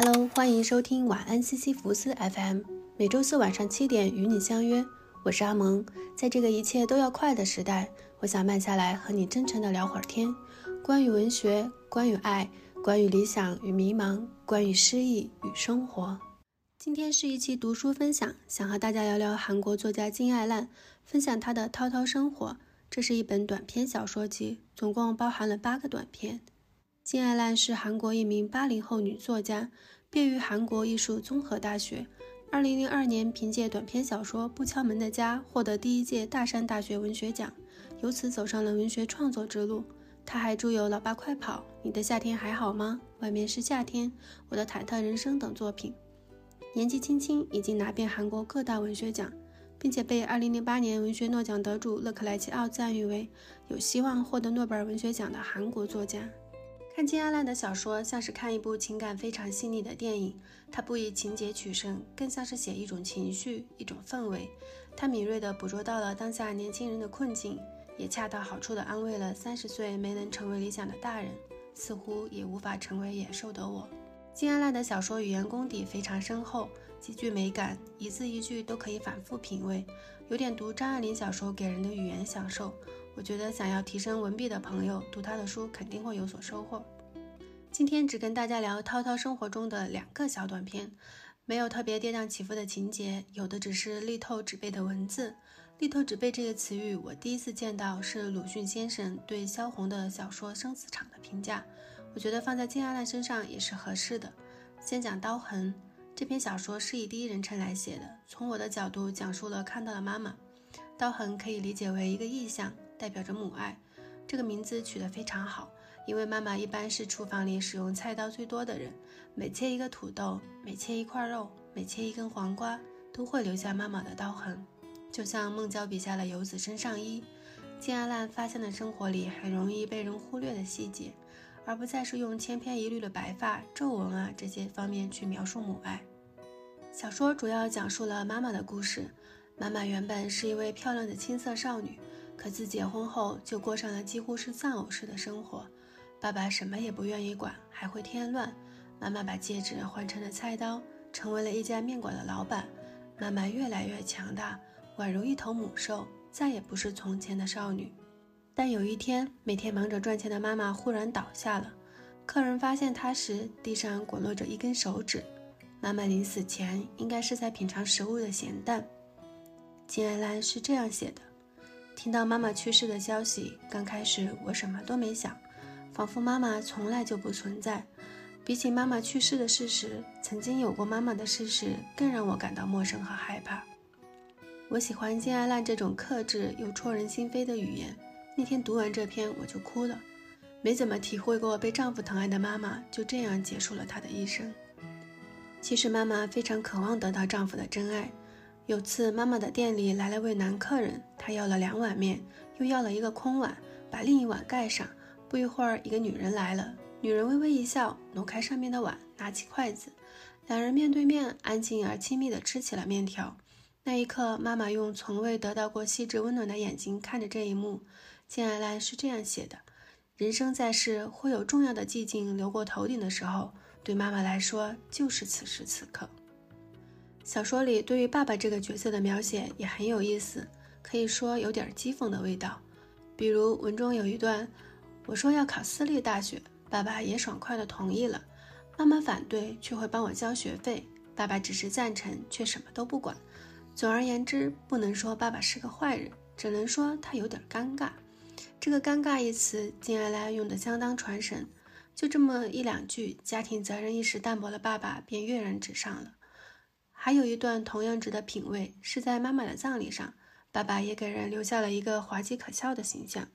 Hello，欢迎收听晚安西西弗斯 FM，每周四晚上七点与你相约，我是阿蒙。在这个一切都要快的时代，我想慢下来和你真诚的聊会儿天，关于文学，关于爱，关于理想与迷茫，关于诗意与生活。今天是一期读书分享，想和大家聊聊韩国作家金爱烂，分享他的《涛涛生活》。这是一本短篇小说集，总共包含了八个短篇。金爱烂是韩国一名八零后女作家，毕业于韩国艺术综合大学。二零零二年，凭借短篇小说《不敲门的家》获得第一届大山大学文学奖，由此走上了文学创作之路。她还著有《老爸快跑》《你的夏天还好吗》《外面是夏天》《我的忐忑人生》等作品。年纪轻轻已经拿遍韩国各大文学奖，并且被二零零八年文学诺奖得主勒克莱齐奥赞誉为有希望获得诺贝尔文学奖的韩国作家。看金阿烂的小说，像是看一部情感非常细腻的电影。他不以情节取胜，更像是写一种情绪、一种氛围。他敏锐地捕捉到了当下年轻人的困境，也恰到好处地安慰了三十岁没能成为理想的大人，似乎也无法成为野兽的我。金阿烂的小说语言功底非常深厚，极具美感，一字一句都可以反复品味，有点读张爱玲小说给人的语言享受。我觉得想要提升文笔的朋友读他的书肯定会有所收获。今天只跟大家聊涛涛生活中的两个小短片，没有特别跌宕起伏的情节，有的只是力透纸背的文字。力透纸背这个词语，我第一次见到是鲁迅先生对萧红的小说《生死场》的评价，我觉得放在金阿烂身上也是合适的。先讲刀痕这篇小说是以第一人称来写的，从我的角度讲述了看到了妈妈。刀痕可以理解为一个意象。代表着母爱，这个名字取得非常好，因为妈妈一般是厨房里使用菜刀最多的人，每切一个土豆，每切一块肉，每切一根黄瓜，都会留下妈妈的刀痕。就像孟郊笔下的游子身上衣，金阿烂发现了生活里很容易被人忽略的细节，而不再是用千篇一律的白发、皱纹啊这些方面去描述母爱。小说主要讲述了妈妈的故事，妈妈原本是一位漂亮的青涩少女。可自结婚后就过上了几乎是丧偶式的生活，爸爸什么也不愿意管，还会添乱。妈妈把戒指换成了菜刀，成为了一家面馆的老板。妈妈越来越强大，宛如一头母兽，再也不是从前的少女。但有一天，每天忙着赚钱的妈妈忽然倒下了。客人发现她时，地上滚落着一根手指。妈妈临死前应该是在品尝食物的咸淡。金爱兰是这样写的。听到妈妈去世的消息，刚开始我什么都没想，仿佛妈妈从来就不存在。比起妈妈去世的事实，曾经有过妈妈的事实更让我感到陌生和害怕。我喜欢金爱烂这种克制又戳人心扉的语言。那天读完这篇，我就哭了。没怎么体会过被丈夫疼爱的妈妈，就这样结束了她的一生。其实妈妈非常渴望得到丈夫的真爱。有次，妈妈的店里来了位男客人，他要了两碗面，又要了一个空碗，把另一碗盖上。不一会儿，一个女人来了，女人微微一笑，挪开上面的碗，拿起筷子，两人面对面，安静而亲密地吃起了面条。那一刻，妈妈用从未得到过细致温暖的眼睛看着这一幕。金爱兰是这样写的：人生在世，会有重要的寂静流过头顶的时候，对妈妈来说，就是此时此刻。小说里对于爸爸这个角色的描写也很有意思，可以说有点讥讽的味道。比如文中有一段，我说要考私立大学，爸爸也爽快地同意了。妈妈反对，却会帮我交学费；爸爸只是赞成，却什么都不管。总而言之，不能说爸爸是个坏人，只能说他有点尴尬。这个“尴尬”一词，金爱来用的相当传神。就这么一两句，家庭责任意识淡薄的爸爸便跃然纸上了。还有一段同样值得品味，是在妈妈的葬礼上，爸爸也给人留下了一个滑稽可笑的形象。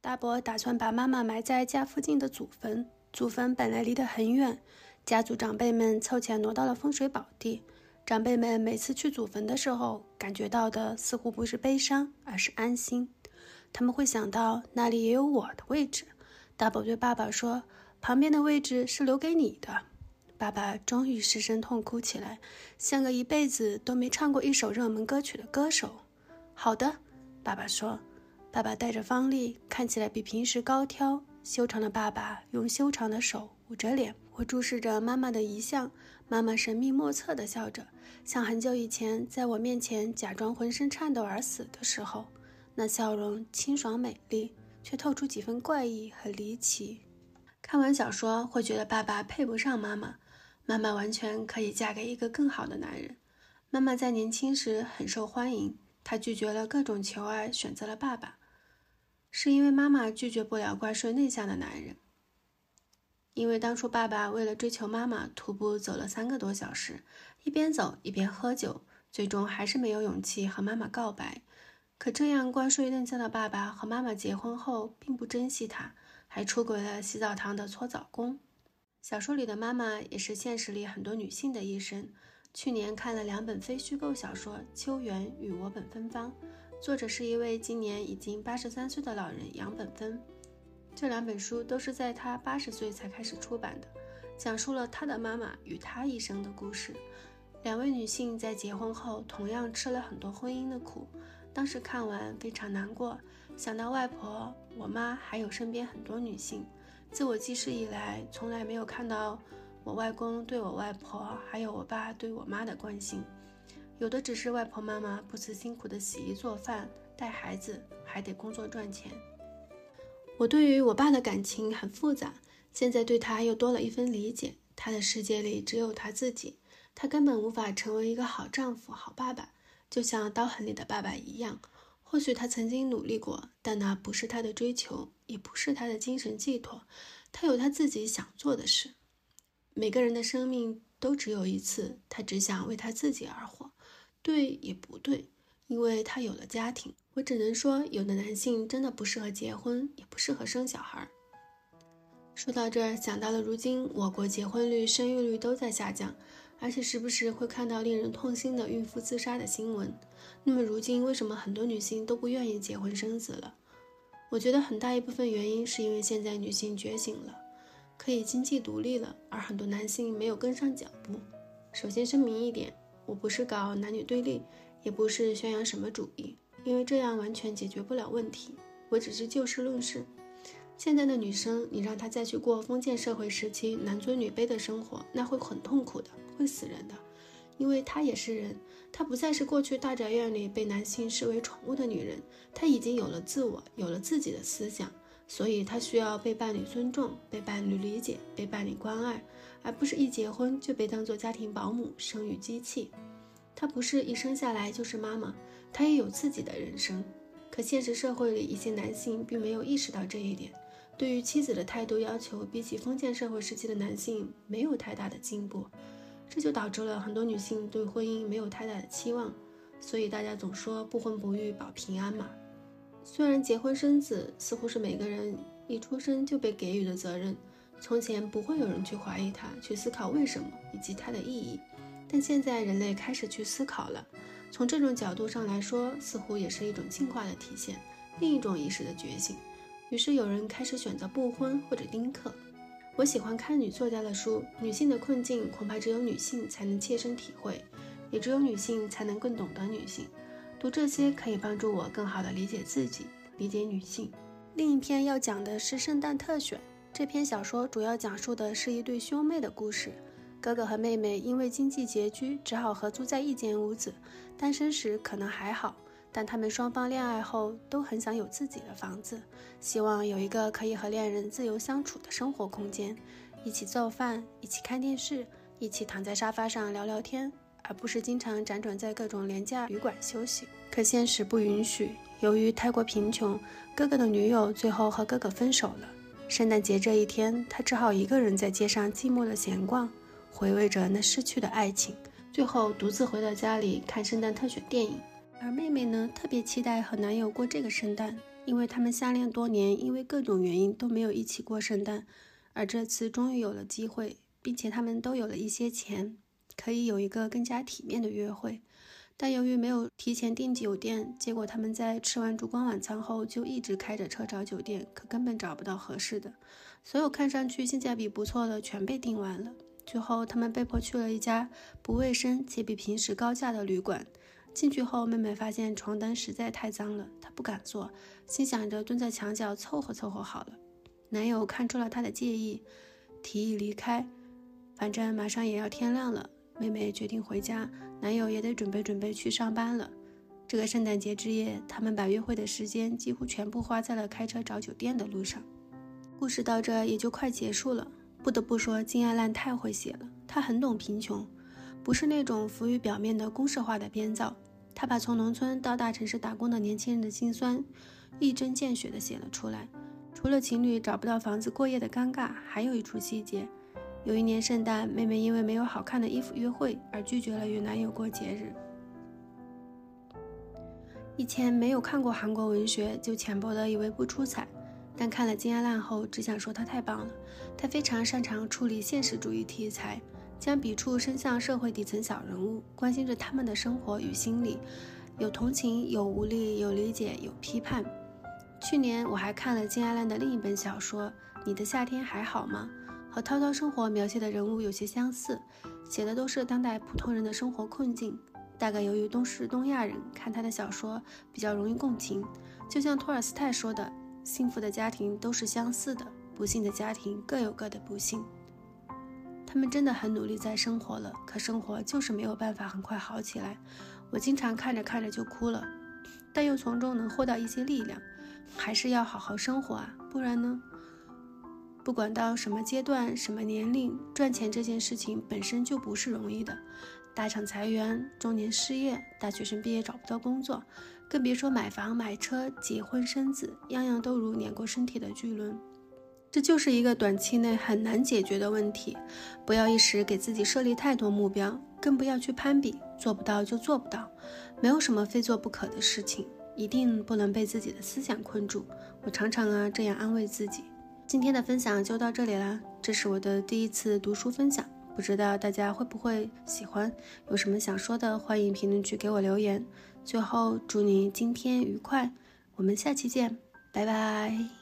大伯打算把妈妈埋在家附近的祖坟，祖坟本来离得很远，家族长辈们凑钱挪到了风水宝地。长辈们每次去祖坟的时候，感觉到的似乎不是悲伤，而是安心。他们会想到那里也有我的位置。大伯对爸爸说：“旁边的位置是留给你的。”爸爸终于失声痛哭起来，像个一辈子都没唱过一首热门歌曲的歌手。好的，爸爸说。爸爸带着方力，看起来比平时高挑。修长的爸爸用修长的手捂着脸，我注视着妈妈的遗像，妈妈神秘莫测地笑着，像很久以前在我面前假装浑身颤抖而死的时候，那笑容清爽美丽，却透出几分怪异和离奇。看完小说会觉得爸爸配不上妈妈，妈妈完全可以嫁给一个更好的男人。妈妈在年轻时很受欢迎，她拒绝了各种求爱，选择了爸爸，是因为妈妈拒绝不了乖顺内向的男人。因为当初爸爸为了追求妈妈，徒步走了三个多小时，一边走一边喝酒，最终还是没有勇气和妈妈告白。可这样乖顺内向的爸爸和妈妈结婚后，并不珍惜她，还出轨了洗澡堂的搓澡工。小说里的妈妈也是现实里很多女性的一生。去年看了两本非虚构小说《秋园》与《我本芬芳》，作者是一位今年已经八十三岁的老人杨本芬。这两本书都是在他八十岁才开始出版的，讲述了他的妈妈与他一生的故事。两位女性在结婚后同样吃了很多婚姻的苦，当时看完非常难过，想到外婆、我妈还有身边很多女性，自我记事以来从来没有看到我外公对我外婆还有我爸对我妈的关心，有的只是外婆妈妈不辞辛苦的洗衣做饭、带孩子，还得工作赚钱。我对于我爸的感情很复杂，现在对他又多了一分理解。他的世界里只有他自己，他根本无法成为一个好丈夫、好爸爸，就像刀痕里的爸爸一样。或许他曾经努力过，但那不是他的追求，也不是他的精神寄托。他有他自己想做的事。每个人的生命都只有一次，他只想为他自己而活，对也不对，因为他有了家庭。我只能说，有的男性真的不适合结婚，也不适合生小孩。说到这儿，想到了如今我国结婚率、生育率都在下降，而且时不时会看到令人痛心的孕妇自杀的新闻。那么，如今为什么很多女性都不愿意结婚生子了？我觉得很大一部分原因是因为现在女性觉醒了，可以经济独立了，而很多男性没有跟上脚步。首先声明一点，我不是搞男女对立，也不是宣扬什么主义。因为这样完全解决不了问题，我只是就事论事。现在的女生，你让她再去过封建社会时期男尊女卑的生活，那会很痛苦的，会死人的。因为她也是人，她不再是过去大宅院里被男性视为宠物的女人，她已经有了自我，有了自己的思想，所以她需要被伴侣尊重，被伴侣理解，被伴侣关爱，而不是一结婚就被当做家庭保姆、生育机器。她不是一生下来就是妈妈。她也有自己的人生，可现实社会里一些男性并没有意识到这一点，对于妻子的态度要求，比起封建社会时期的男性没有太大的进步，这就导致了很多女性对婚姻没有太大的期望，所以大家总说不婚不育保平安嘛。虽然结婚生子似乎是每个人一出生就被给予的责任，从前不会有人去怀疑它，去思考为什么以及它的意义，但现在人类开始去思考了。从这种角度上来说，似乎也是一种进化的体现，另一种意识的觉醒。于是有人开始选择不婚或者丁克。我喜欢看女作家的书，女性的困境恐怕只有女性才能切身体会，也只有女性才能更懂得女性。读这些可以帮助我更好地理解自己，理解女性。另一篇要讲的是圣诞特选。这篇小说主要讲述的是一对兄妹的故事。哥哥和妹妹因为经济拮据，只好合租在一间屋子。单身时可能还好，但他们双方恋爱后都很想有自己的房子，希望有一个可以和恋人自由相处的生活空间，一起做饭，一起看电视，一起躺在沙发上聊聊天，而不是经常辗转在各种廉价旅馆休息。可现实不允许，由于太过贫穷，哥哥的女友最后和哥哥分手了。圣诞节这一天，他只好一个人在街上寂寞的闲逛。回味着那逝去的爱情，最后独自回到家里看圣诞特选电影。而妹妹呢，特别期待和男友过这个圣诞，因为他们相恋多年，因为各种原因都没有一起过圣诞，而这次终于有了机会，并且他们都有了一些钱，可以有一个更加体面的约会。但由于没有提前订酒店，结果他们在吃完烛光晚餐后就一直开着车找酒店，可根本找不到合适的。所有看上去性价比不错的全被订完了。最后，他们被迫去了一家不卫生且比平时高价的旅馆。进去后，妹妹发现床单实在太脏了，她不敢坐，心想着蹲在墙角凑合凑合好了。男友看出了她的介意，提议离开。反正马上也要天亮了。妹妹决定回家，男友也得准备准备去上班了。这个圣诞节之夜，他们把约会的时间几乎全部花在了开车找酒店的路上。故事到这也就快结束了。不得不说，金爱烂太会写了，她很懂贫穷，不是那种浮于表面的公式化的编造。他把从农村到大城市打工的年轻人的辛酸，一针见血地写了出来。除了情侣找不到房子过夜的尴尬，还有一处细节。有一年圣诞，妹妹因为没有好看的衣服约会而拒绝了与男友过节日。以前没有看过韩国文学，就浅薄的以为不出彩，但看了金阿烂后，只想说他太棒了。他非常擅长处理现实主义题材，将笔触伸向社会底层小人物，关心着他们的生活与心理，有同情，有无力，有理解，有批判。去年我还看了金阿烂的另一本小说《你的夏天还好吗》。和涛涛生活描写的人物有些相似，写的都是当代普通人的生活困境。大概由于都是东亚人，看他的小说比较容易共情。就像托尔斯泰说的：“幸福的家庭都是相似的，不幸的家庭各有各的不幸。”他们真的很努力在生活了，可生活就是没有办法很快好起来。我经常看着看着就哭了，但又从中能获到一些力量。还是要好好生活啊，不然呢？不管到什么阶段、什么年龄，赚钱这件事情本身就不是容易的。大厂裁员、中年失业、大学生毕业找不到工作，更别说买房、买车、结婚生子，样样都如碾过身体的巨轮。这就是一个短期内很难解决的问题。不要一时给自己设立太多目标，更不要去攀比，做不到就做不到。没有什么非做不可的事情，一定不能被自己的思想困住。我常常啊这样安慰自己。今天的分享就到这里啦，这是我的第一次读书分享，不知道大家会不会喜欢？有什么想说的，欢迎评论区给我留言。最后，祝你今天愉快，我们下期见，拜拜。